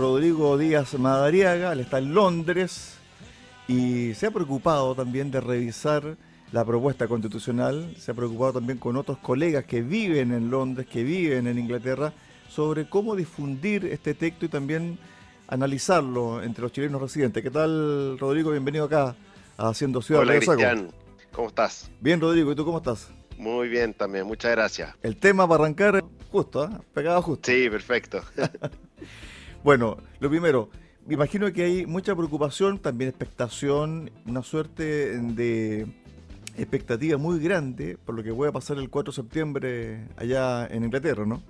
Rodrigo Díaz Madariaga, él está en Londres y se ha preocupado también de revisar la propuesta constitucional, se ha preocupado también con otros colegas que viven en Londres, que viven en Inglaterra, sobre cómo difundir este texto y también analizarlo entre los chilenos residentes. ¿Qué tal, Rodrigo? Bienvenido acá a Haciendo Ciudad. Hola, Cristian. ¿Cómo estás? Bien, Rodrigo. ¿Y tú cómo estás? Muy bien también, muchas gracias. El tema para arrancar justo, ¿eh? pegado justo. Sí, perfecto. bueno, lo primero, me imagino que hay mucha preocupación, también expectación, una suerte de expectativa muy grande por lo que puede pasar el 4 de septiembre allá en Inglaterra, ¿no?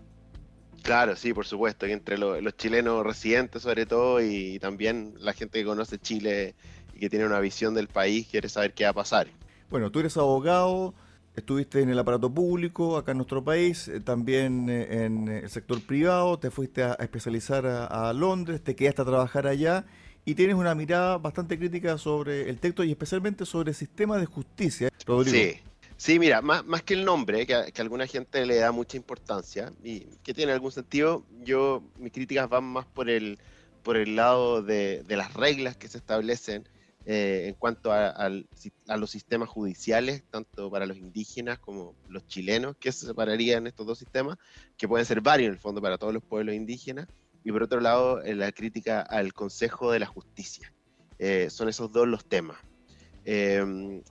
Claro, sí, por supuesto, entre los chilenos residentes sobre todo y también la gente que conoce Chile y que tiene una visión del país quiere saber qué va a pasar. Bueno, tú eres abogado, estuviste en el aparato público acá en nuestro país, eh, también eh, en el sector privado, te fuiste a, especializar a, Londres, te quedaste a trabajar allá y tienes una mirada bastante crítica sobre el texto y especialmente sobre el sistema de justicia. Sí, sí, mira, más, más que el nombre, que, a, alguna gente le da mucha importancia y que tiene algún sentido, yo mis críticas van más por el, por el lado de las reglas que se establecen eh, en cuanto a, los sistemas judiciales, tanto para los indígenas como los chilenos, que se separarían estos dos sistemas, que pueden ser varios en el fondo para todos los pueblos indígenas, y por otro lado, eh, la crítica al Consejo de la Justicia. Eh, son esos dos los temas.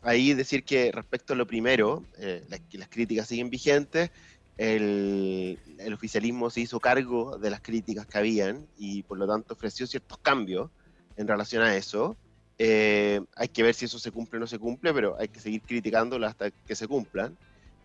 ahí decir que respecto a lo primero, las, las críticas siguen vigentes, el, el, oficialismo se hizo cargo de las críticas que habían y por lo tanto ofreció ciertos cambios en relación a eso. Eh, hay que ver si eso se cumple o no se cumple, pero hay que seguir criticándolo hasta que se cumplan,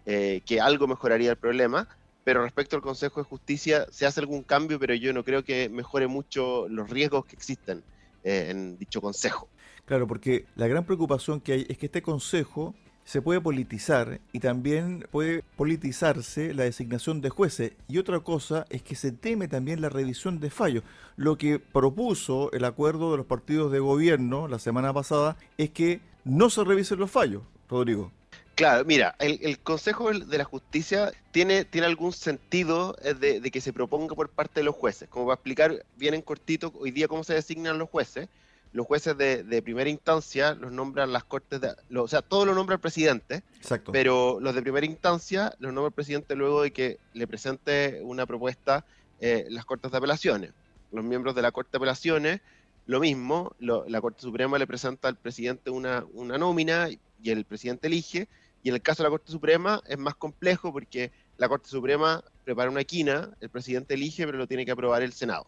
eh, que algo mejoraría el problema. Pero respecto al Consejo de Justicia, se hace algún cambio, pero yo no creo que mejore mucho los riesgos que existen eh, en dicho Consejo. Claro, porque la gran preocupación que hay es que este Consejo se puede politizar y también puede politizarse la designación de jueces. Y otra cosa es que se teme también la revisión de fallos. Lo que propuso el acuerdo de los partidos de gobierno la semana pasada es que no se revisen los fallos, Rodrigo. Claro, mira, el, Consejo de la Justicia tiene, tiene algún sentido eh, de, de, que se proponga por parte de los jueces. Como va a explicar bien en cortito hoy día cómo se designan los jueces, los jueces de, primera instancia los nombran las cortes de, o sea, todo lo nombra el presidente, Exacto. pero los de primera instancia los nombra el presidente luego de que le presente una propuesta eh, las cortes de apelaciones. Los miembros de la corte de apelaciones, lo mismo, la Corte Suprema le presenta al presidente una, una nómina y el presidente elige, y en el caso de la Corte Suprema es más complejo porque la Corte Suprema prepara una quina, el presidente elige, pero lo tiene que aprobar el Senado.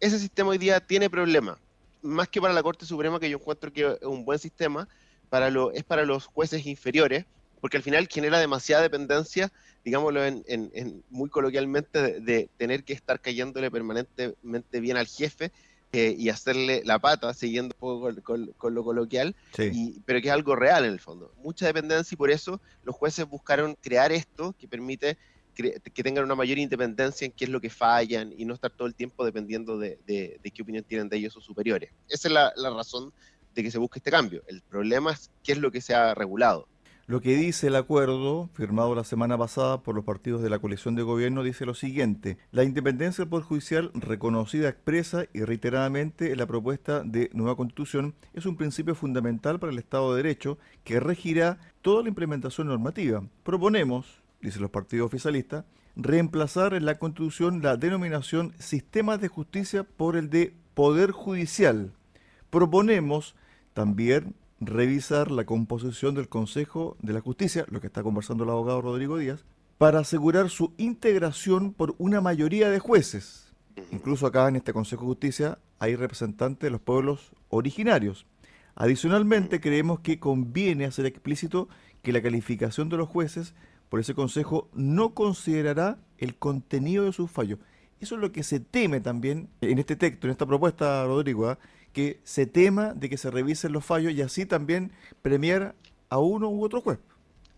Ese sistema hoy día tiene problemas más que para la Corte Suprema, que yo encuentro que es un buen sistema, para lo, es para los jueces inferiores, porque al final genera demasiada dependencia, digámoslo en, muy coloquialmente, de, tener que estar cayéndole permanentemente bien al jefe eh, y hacerle la pata, siguiendo un poco con, lo coloquial, pero que es algo real en el fondo. Mucha dependencia y por eso los jueces buscaron crear esto que permite que tengan una mayor independencia en qué es lo que fallan y no estar todo el tiempo dependiendo de, qué opinión tienen de ellos sus superiores. Esa es la, razón de que se busque este cambio. El problema es qué es lo que se ha regulado. Lo que dice el acuerdo, firmado la semana pasada por los partidos de la coalición de gobierno, dice lo siguiente. La independencia del Poder Judicial, reconocida expresa y reiteradamente en la propuesta de nueva constitución, es un principio fundamental para el Estado de Derecho que regirá toda la implementación normativa. Proponemos, dicen los partidos oficialistas, reemplazar en la Constitución la denominación Sistemas de Justicia por el de Poder Judicial. Proponemos también revisar la composición del Consejo de la Justicia, lo que está conversando el abogado Rodrigo Díaz, para asegurar su integración por una mayoría de jueces. Incluso acá en este Consejo de Justicia hay representantes de los pueblos originarios. Adicionalmente, creemos que conviene hacer explícito que la calificación de los jueces por ese Consejo no considerará el contenido de sus fallos. Eso es lo que se teme también en este texto, en esta propuesta, Rodrigo, ¿ah? que se tema de que se revisen los fallos y así también premiar a uno u otro juez.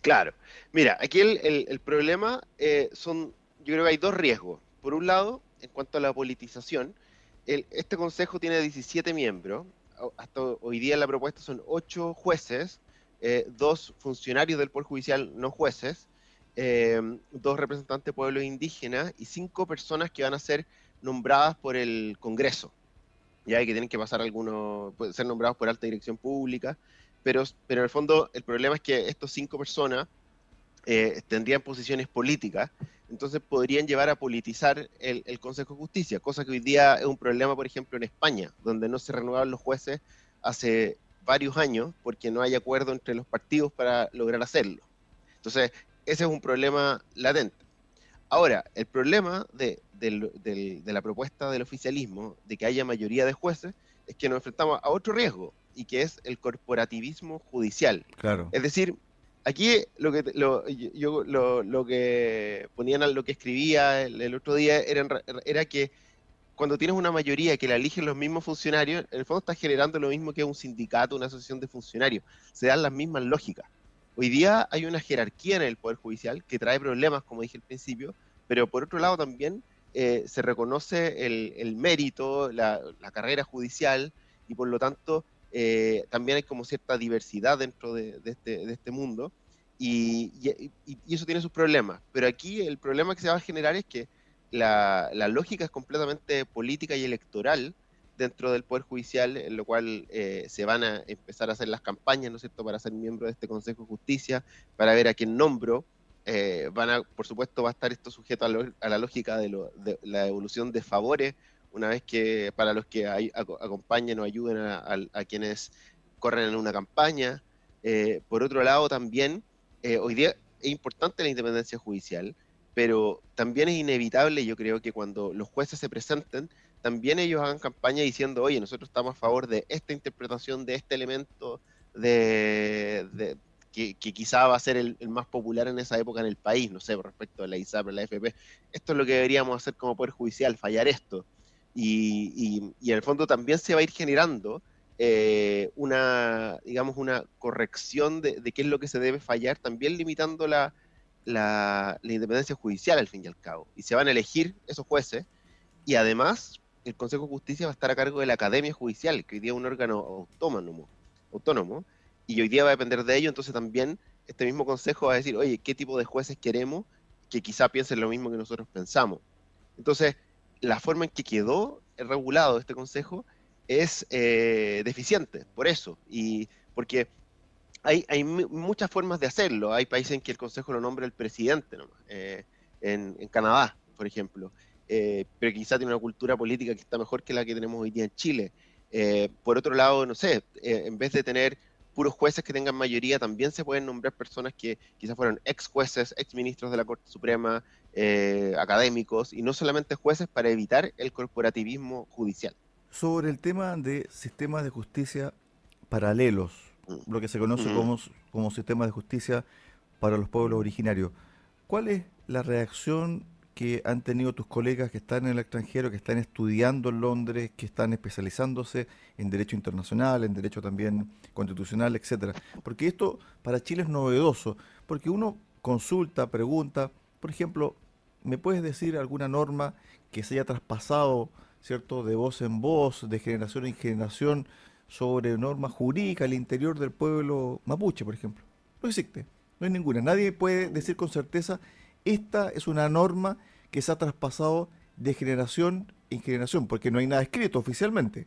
Claro. Mira, aquí el, problema eh, son, yo creo que hay dos riesgos. Por un lado, en cuanto a la politización, este Consejo tiene 17 miembros. Hasta hoy día la propuesta son 8 jueces, eh, dos funcionarios del Poder Judicial no jueces, Em, dos representantes de pueblos indígenas y cinco personas que van a ser nombradas por el Congreso. ya que tienen que pasar algunos, ser nombrados por alta dirección pública, pero, pero en el fondo el problema es que estos cinco personas eh, tendrían posiciones políticas, entonces podrían llevar a politizar el, el, Consejo de Justicia, cosa que hoy día es un problema, por ejemplo, en España, donde no se renuevan los jueces hace varios años porque no hay acuerdo entre los partidos para lograr hacerlo. Entonces, ese es un problema latente. Ahora, el problema de, de, la propuesta del oficialismo de que haya mayoría de jueces es que nos enfrentamos a otro riesgo y que es el corporativismo judicial. Claro. Es decir, aquí lo que lo, yo, lo, lo que ponían lo que escribía el, otro día era, era que cuando tienes una mayoría que la eligen los mismos funcionarios, en el fondo estás generando lo mismo que un sindicato, una asociación de funcionarios. Se dan las mismas lógicas. Hoy día hay una jerarquía en el Poder Judicial que trae problemas, como dije al principio, pero por otro lado también eh, se reconoce el, mérito, la, carrera judicial y por lo tanto eh, también hay como cierta diversidad dentro de, este, este, mundo y, eso tiene sus problemas. Pero aquí el problema que se va a generar es que la, lógica es completamente política y electoral dentro del Poder Judicial, en lo cual eh, se van a empezar a hacer las campañas, ¿no es cierto?, para ser miembro de este Consejo de Justicia, para ver a quién nombro. Eh, van a, por supuesto, va a estar esto sujeto a, la lógica de, la evolución de favores, una vez que para los que acompañen o ayuden a, quienes corren en una campaña. Eh, por otro lado, también, hoy día es importante la independencia judicial, pero también es inevitable, yo creo que cuando los jueces se presenten, también ellos hagan campaña diciendo, oye, nosotros estamos a favor de esta interpretación, de este elemento, de, que, quizá va a ser el, más popular en esa época en el país, no sé, respecto a la ISAP, la FP. Esto es lo que deberíamos hacer como Poder Judicial, fallar esto. Y, en el fondo también se va a ir generando eh, una, digamos, una corrección de, de, qué es lo que se debe fallar, también limitando la, la, independencia judicial al fin y al cabo. Y se van a elegir esos jueces y además el Consejo de Justicia va a estar a cargo de la Academia Judicial, que hoy día es un órgano autónomo, autónomo y hoy día va a depender de ello, entonces también este mismo Consejo va a decir, oye, ¿qué tipo de jueces queremos que quizá piensen lo mismo que nosotros pensamos? Entonces, la forma en que quedó regulado este Consejo es eh, deficiente, por eso, y porque hay, hay muchas formas de hacerlo. Hay países en que el consejo lo nombra el presidente, eh, en, Canadá, por ejemplo, eh, pero quizá tiene una cultura política que está mejor que la que tenemos hoy día en Chile. Eh, por otro lado, no sé, en vez de tener puros jueces que tengan mayoría, también se pueden nombrar personas que quizás fueron ex jueces, ex ministros de la Corte Suprema, académicos, y no solamente jueces para evitar el corporativismo judicial. Sobre el tema de sistemas de justicia paralelos, lo que se conoce como, como sistema de justicia para los pueblos originarios. ¿Cuál es la reacción que han tenido tus colegas que están en el extranjero, que están estudiando en Londres, que están especializándose en derecho internacional, en derecho también constitucional, etcétera? Porque esto para Chile es novedoso, porque uno consulta, pregunta, por ejemplo, ¿me puedes decir alguna norma que se haya traspasado, cierto, de voz en voz, de generación en generación, sobre normas jurídicas al interior del pueblo mapuche, por ejemplo. No existe, no hay ninguna. Nadie puede decir con certeza, esta es una norma que se ha traspasado de generación en generación, porque no hay nada escrito oficialmente.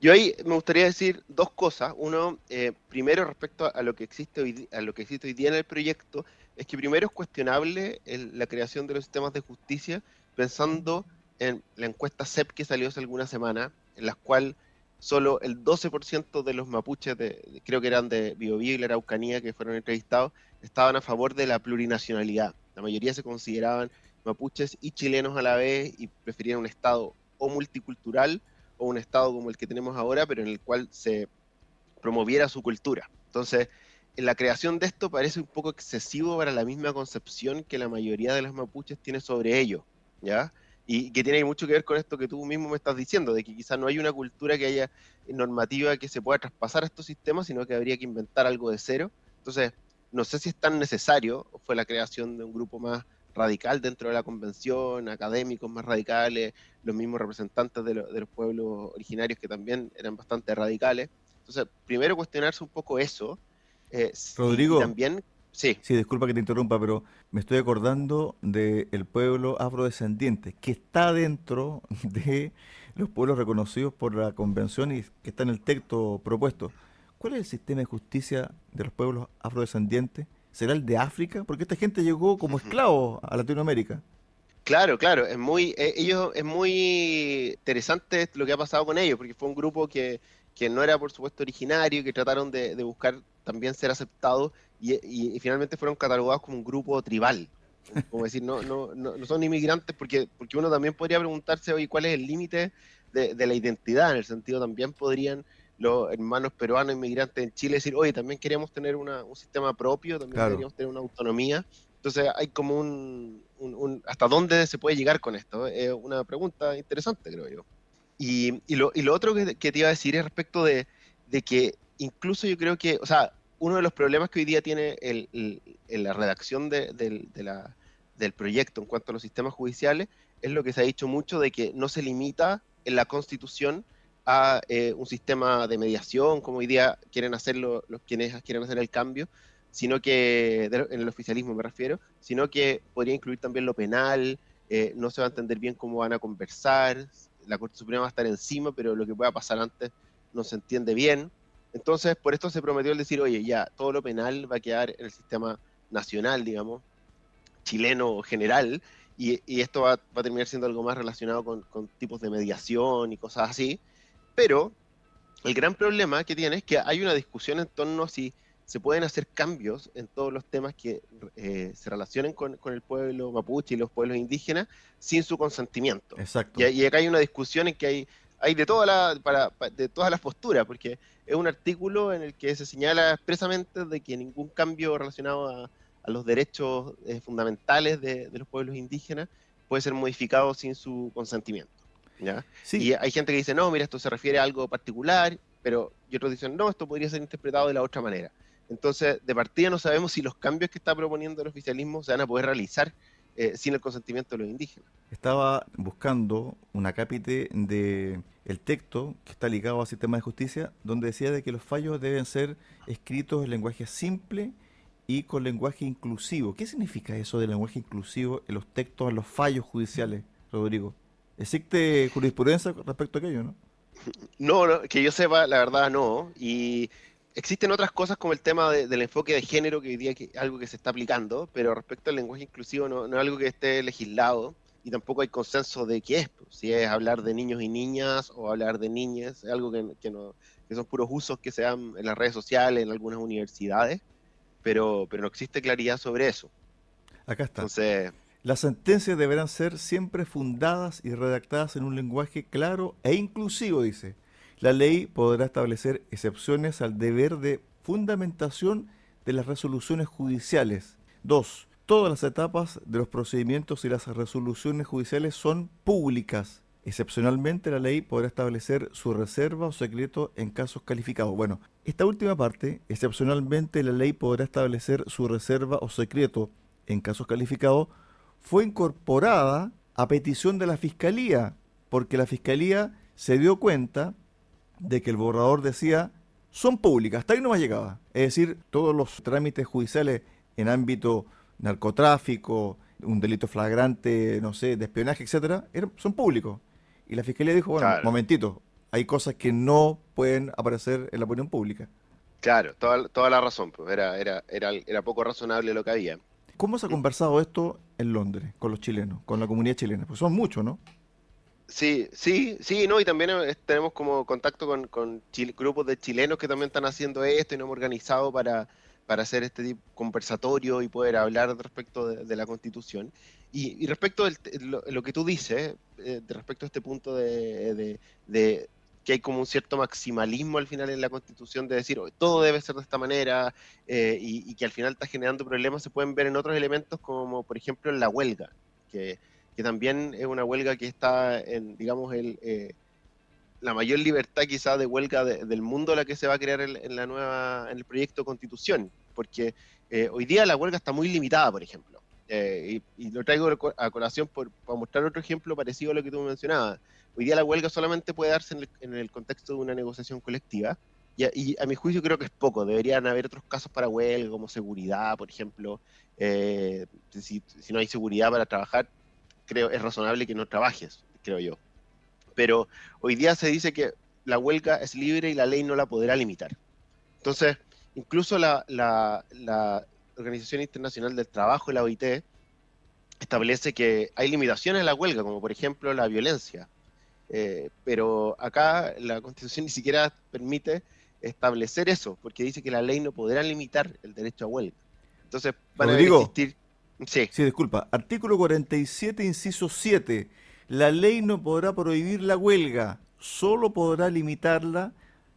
Yo ahí me gustaría decir dos cosas. Uno, eh, primero respecto a lo que existe hoy, a lo que existe hoy día en el proyecto, es que primero es cuestionable la creación de los sistemas de justicia, pensando en la encuesta CEP que salió hace alguna semana, en la cual solo el 12% de los mapuches, de, creo que eran de Biobío y la Araucanía, que fueron entrevistados, estaban a favor de la plurinacionalidad. La mayoría se consideraban mapuches y chilenos a la vez y preferían un Estado o multicultural o un Estado como el que tenemos ahora, pero en el cual se promoviera su cultura. Entonces, en la creación de esto parece un poco excesivo para la misma concepción que la mayoría de los mapuches tiene sobre ello, ¿ya? y que tiene mucho que ver con esto que tú mismo me estás diciendo, de que quizás no hay una cultura que haya normativa que se pueda traspasar a estos sistemas, sino que habría que inventar algo de cero. Entonces, no sé si es tan necesario, fue la creación de un grupo más radical dentro de la convención, académicos más radicales, los mismos representantes de, los pueblos originarios que también eran bastante radicales. Entonces, primero cuestionarse un poco eso. Eh, Rodrigo, también, Sí. Sí, disculpa que te interrumpa, pero me estoy acordando del pueblo afrodescendiente, que está dentro de los pueblos reconocidos por la convención y que está en el texto propuesto. ¿Cuál es el sistema de justicia de los pueblos afrodescendientes? ¿Será el de África? Porque esta gente llegó como esclavos a Latinoamérica. Claro, claro, es muy, eh, ellos, es muy interesante lo que ha pasado con ellos, porque fue un grupo que, que no era por supuesto originario, que trataron de, buscar también ser aceptados y, finalmente fueron catalogados como un grupo tribal. Como decir, no, no, no, son inmigrantes porque, porque uno también podría preguntarse, hoy ¿cuál es el límite de, de, la identidad? En el sentido, también podrían los hermanos peruanos inmigrantes en Chile decir, oye, también queremos tener una, un sistema propio, también queríamos tener una autonomía. Entonces hay como un, ¿Hasta dónde se puede llegar con esto? Es una pregunta interesante, creo yo. Y, y, lo, y lo, otro que, te iba a decir es respecto de, de, que incluso yo creo que, o sea, uno de los problemas que hoy día tiene el, la redacción de, de la, del proyecto en cuanto a los sistemas judiciales es lo que se ha dicho mucho de que no se limita en la constitución a eh, un sistema de mediación, como hoy día quieren hacerlo los quienes quieren hacer el cambio, sino que, en el oficialismo me refiero, sino que podría incluir también lo penal, eh, no se va a entender bien cómo van a conversar, la Corte Suprema va a estar encima, pero lo que pueda pasar antes no se entiende bien. Entonces, por esto se prometió el decir, oye, ya, todo lo penal va a quedar en el sistema nacional, digamos, chileno general, y, esto va, a terminar siendo algo más relacionado con tipos de mediación y cosas así, pero el gran problema que tiene es que hay una discusión en torno a si se pueden hacer cambios en todos los temas que eh, se relacionen con, el pueblo mapuche y los pueblos indígenas sin su consentimiento. Exacto. Y, acá hay una discusión en que hay, hay de, toda la, para, de todas las posturas, porque es un artículo en el que se señala expresamente de que ningún cambio relacionado a, los derechos eh, fundamentales de, de los pueblos indígenas puede ser modificado sin su consentimiento. Y hay gente que dice, no, mira, esto se refiere a algo particular, pero y otros dicen, no, esto podría ser interpretado de la otra manera. Entonces, de partida no sabemos si los cambios que está proponiendo el oficialismo se van a poder realizar eh, sin el consentimiento de los indígenas. Estaba buscando una cápite de el texto que está ligado al sistema de justicia, donde decía de que los fallos deben ser escritos en lenguaje simple y con lenguaje inclusivo. ¿Qué significa eso de lenguaje inclusivo en los textos, en los fallos judiciales, Rodrigo? ¿Existe jurisprudencia respecto a aquello, no? No, que yo sepa, la verdad no. Y existen otras cosas como el tema del enfoque de género, que hoy día es algo que se está aplicando, pero respecto al lenguaje inclusivo no, es algo que esté legislado y tampoco hay consenso de qué es, pues, si es hablar de niños y niñas o hablar de niñas, es algo que, no, que son puros usos que se dan en las redes sociales, en algunas universidades, pero, pero no existe claridad sobre eso. Acá está. Entonces, las sentencias deberán ser siempre fundadas y redactadas en un lenguaje claro e inclusivo, dice. La ley podrá establecer excepciones al deber de fundamentación de las resoluciones judiciales. 2. Todas las etapas de los procedimientos y las resoluciones judiciales son públicas. Excepcionalmente, la ley podrá establecer su reserva o secreto en casos calificados. Bueno, esta última parte, excepcionalmente, la ley podrá establecer su reserva o secreto en casos calificados fue incorporada a petición de la Fiscalía, porque la Fiscalía se dio cuenta de que el borrador decía son públicas, hasta ahí no más llegaba. Es decir, todos los trámites judiciales en ámbito narcotráfico, un delito flagrante, no sé, de espionaje, etcétera, son públicos. Y la fiscalía dijo, bueno, momentito, hay cosas que no pueden aparecer en la opinión pública. Claro, toda, toda la razón, pues era, era, era, era poco razonable lo que había. ¿Cómo se ha conversado esto en Londres con los chilenos, con la comunidad chilena? Pues son muchos, ¿no? Sí, sí, sí, no, y también eh, tenemos como contacto con, grupos de chilenos que también están haciendo esto y nos hemos organizado para, para hacer este tipo conversatorio y poder hablar respecto de, la constitución. Y, respecto a lo, que tú dices, eh, respecto a este punto de, que hay como un cierto maximalismo al final en la Constitución de decir todo debe ser de esta manera eh, y, que al final está generando problemas, se pueden ver en otros elementos como por ejemplo en la huelga, que, que también es una huelga que está en, digamos, el, eh, la mayor libertad quizá de huelga del mundo la que se va a crear en, la nueva, en el proyecto Constitución, porque eh, hoy día la huelga está muy limitada, por ejemplo. y, lo traigo a colación por, para mostrar otro ejemplo parecido a lo que tú mencionabas Hoy día la huelga solamente puede darse en el, contexto de una negociación colectiva y, a mi juicio creo que es poco. Deberían haber otros casos para huelga, como seguridad, por ejemplo. Eh, si, no hay seguridad para trabajar, creo es razonable que no trabajes, creo yo. Pero hoy día se dice que la huelga es libre y la ley no la podrá limitar. Entonces, incluso la, la Organización Internacional del Trabajo, la OIT, establece que hay limitaciones a la huelga, como por ejemplo la violencia. Eh, pero acá la Constitución ni siquiera permite establecer eso, porque dice que la ley no podrá limitar el derecho a huelga. Entonces, van a existir... Sí. sí, disculpa. Artículo 47, inciso 7. La ley no podrá prohibir la huelga, solo podrá limitarla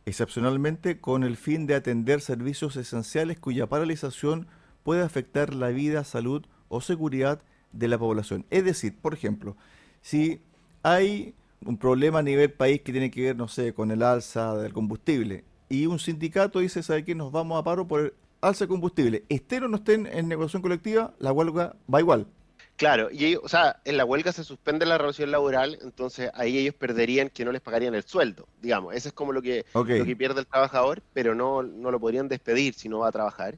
excepcionalmente con el fin de atender servicios esenciales cuya paralización puede afectar la vida, salud o seguridad de la población. Es decir, por ejemplo, si hay un problema a nivel país que tiene que ver, no sé, con el alza del combustible y un sindicato dice, ¿sabe qué? Nos vamos a paro por el alza de combustible. Estén o no estén en negociación colectiva, la huelga va igual. Claro, y o sea, en la huelga se suspende la relación laboral, entonces ahí ellos perderían que no les pagarían el sueldo, digamos, eso es como lo que, lo que pierde el trabajador, pero no, no lo podrían despedir si no va a trabajar.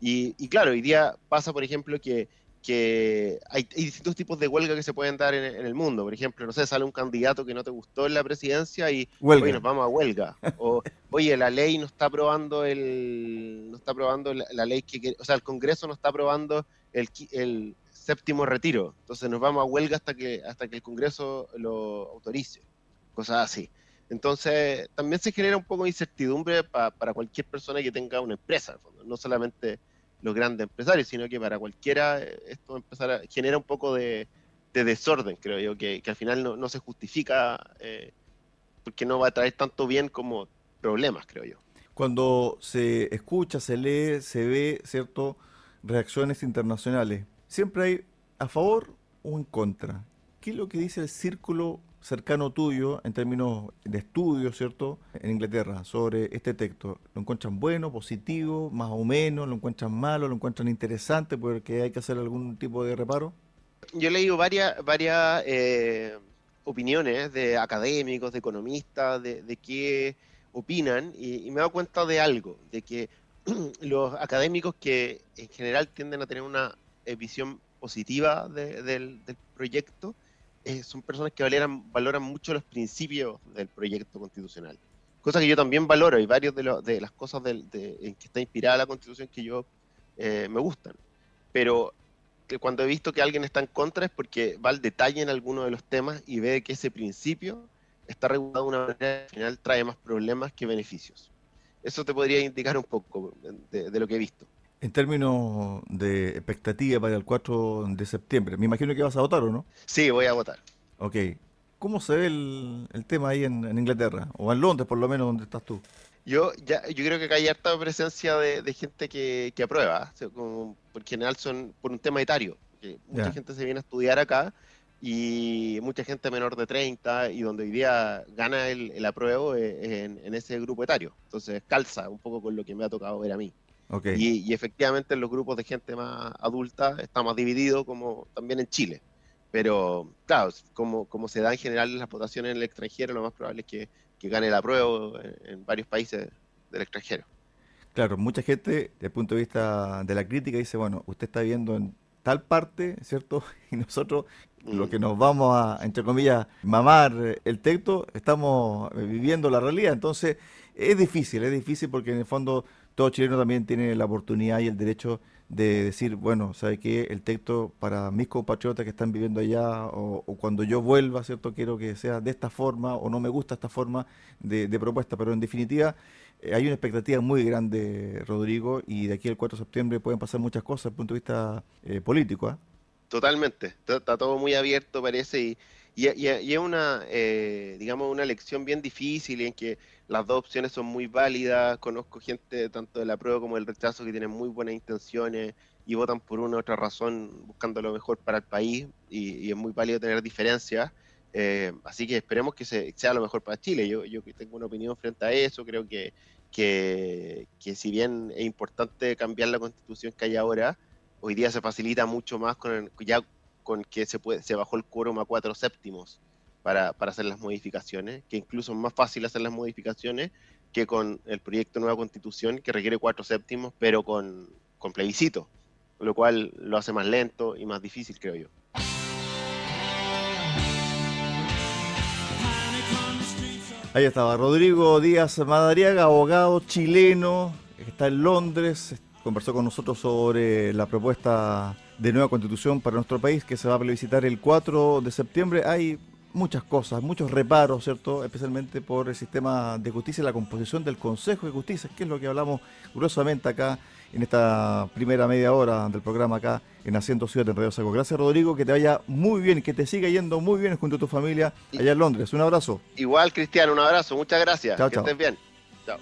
Y, y claro, hoy día pasa, por ejemplo, que que hay, distintos tipos de huelga que se pueden dar en, el mundo. Por ejemplo, no sé, sale un candidato que no te gustó en la presidencia y nos vamos a huelga. O, oye, la ley no está aprobando el, no está aprobando la, ley que, o sea, el Congreso no está aprobando el, el séptimo retiro. Entonces nos vamos a huelga hasta que, hasta que el Congreso lo autorice. Cosas así. Entonces, también se genera un poco de incertidumbre para cualquier persona que tenga una empresa, no solamente los grandes empresarios, sino que para cualquiera eh, esto empezar genera un poco de, desorden, creo yo, que, al final no, se justifica eh, porque no va a traer tanto bien como problemas, creo yo. Cuando se escucha, se lee, se ve, ¿cierto? Reacciones internacionales, siempre hay a favor o en contra. ¿Qué es lo que dice el círculo cercano tuyo en términos de estudio, ¿cierto? En Inglaterra, sobre este texto. ¿Lo encuentran bueno, positivo, más o menos? ¿Lo encuentran malo? ¿Lo encuentran interesante porque hay que hacer algún tipo de reparo? Yo he leído varias, varias eh, opiniones de académicos, de economistas, de, qué opinan y, me he dado cuenta de algo, de que los académicos que en general tienden a tener una eh, visión positiva del proyecto, eh, son personas que valoran, valoran mucho los principios del proyecto constitucional. Cosa que yo también valoro y varias de, las cosas en que está inspirada la constitución que yo eh, me gustan. Pero que cuando he visto que alguien está en contra es porque va al detalle en alguno de los temas y ve que ese principio está regulado de una manera que al final trae más problemas que beneficios. Eso te podría indicar un poco de lo que he visto. En términos de expectativa para el 4 de septiembre, me imagino que vas a votar o no? Sí, voy a votar. Ok. ¿Cómo se ve el, tema ahí en, Inglaterra? O en Londres, por lo menos, donde estás tú. Yo ya, yo creo que hay harta presencia de, gente que, aprueba, por general son por un tema etario. mucha gente se viene a estudiar acá y mucha gente menor de 30 y donde hoy día gana el, apruebo en, en, ese grupo etario. Entonces calza un poco con lo que me ha tocado ver a mí. Y, efectivamente en los grupos de gente más adulta está más dividido como también en Chile. Pero claro, como, como se da en general las votaciones en el extranjero, lo más probable es que, gane el apruebo en, varios países del extranjero. Claro, mucha gente, desde el punto de vista de la crítica, dice, bueno, usted está viendo en tal parte, ¿cierto? Y nosotros, lo mm. que nos vamos a, entre comillas, mamar el texto, estamos viviendo la realidad. Entonces, es difícil, es difícil porque en el fondo todo chileno también tiene la oportunidad y el derecho de decir, bueno, ¿sabe qué? El texto para mis compatriotas que están viviendo allá o, cuando yo vuelva, ¿cierto? Quiero que sea de esta forma o no me gusta esta forma de, propuesta, pero en definitiva eh, hay una expectativa muy grande, Rodrigo, y de aquí al 4 de septiembre pueden pasar muchas cosas desde el punto de vista eh, político. ¿ah? Totalmente, está, todo muy abierto parece y, y, es una, eh, digamos, una elección bien difícil en que las dos opciones son muy válidas. Conozco gente tanto de la prueba como del rechazo que tienen muy buenas intenciones y votan por una u otra razón buscando lo mejor para el país y, es muy válido tener diferencias. Eh, así que esperemos que sea lo mejor para Chile. Yo, yo tengo una opinión frente a eso. Creo que, que, que si bien es importante cambiar la constitución que hay ahora, hoy día se facilita mucho más con ya con que se, puede, se bajó el quórum a cuatro séptimos para, para hacer las modificaciones, que incluso es más fácil hacer las modificaciones que con el proyecto nueva constitución que requiere cuatro séptimos, pero con, con plebiscito, lo cual lo hace más lento y más difícil, creo yo. Ahí estaba Rodrigo Díaz Madariaga, abogado chileno, está en Londres, conversó con nosotros sobre la propuesta de nueva constitución para nuestro país que se va a plebiscitar el 4 de septiembre. Hay muchas cosas, muchos reparos, ¿cierto? Especialmente por el sistema de justicia y la composición del Consejo de Justicia, que es lo que hablamos gruesamente acá en esta primera media hora del programa acá en Haciendo Ciudad en Radio Saco. Gracias Rodrigo, que te vaya muy bien, que te siga yendo muy bien junto a tu familia allá en Londres. Un abrazo. Igual Cristiano, un abrazo, muchas gracias. que estés bien. Chao.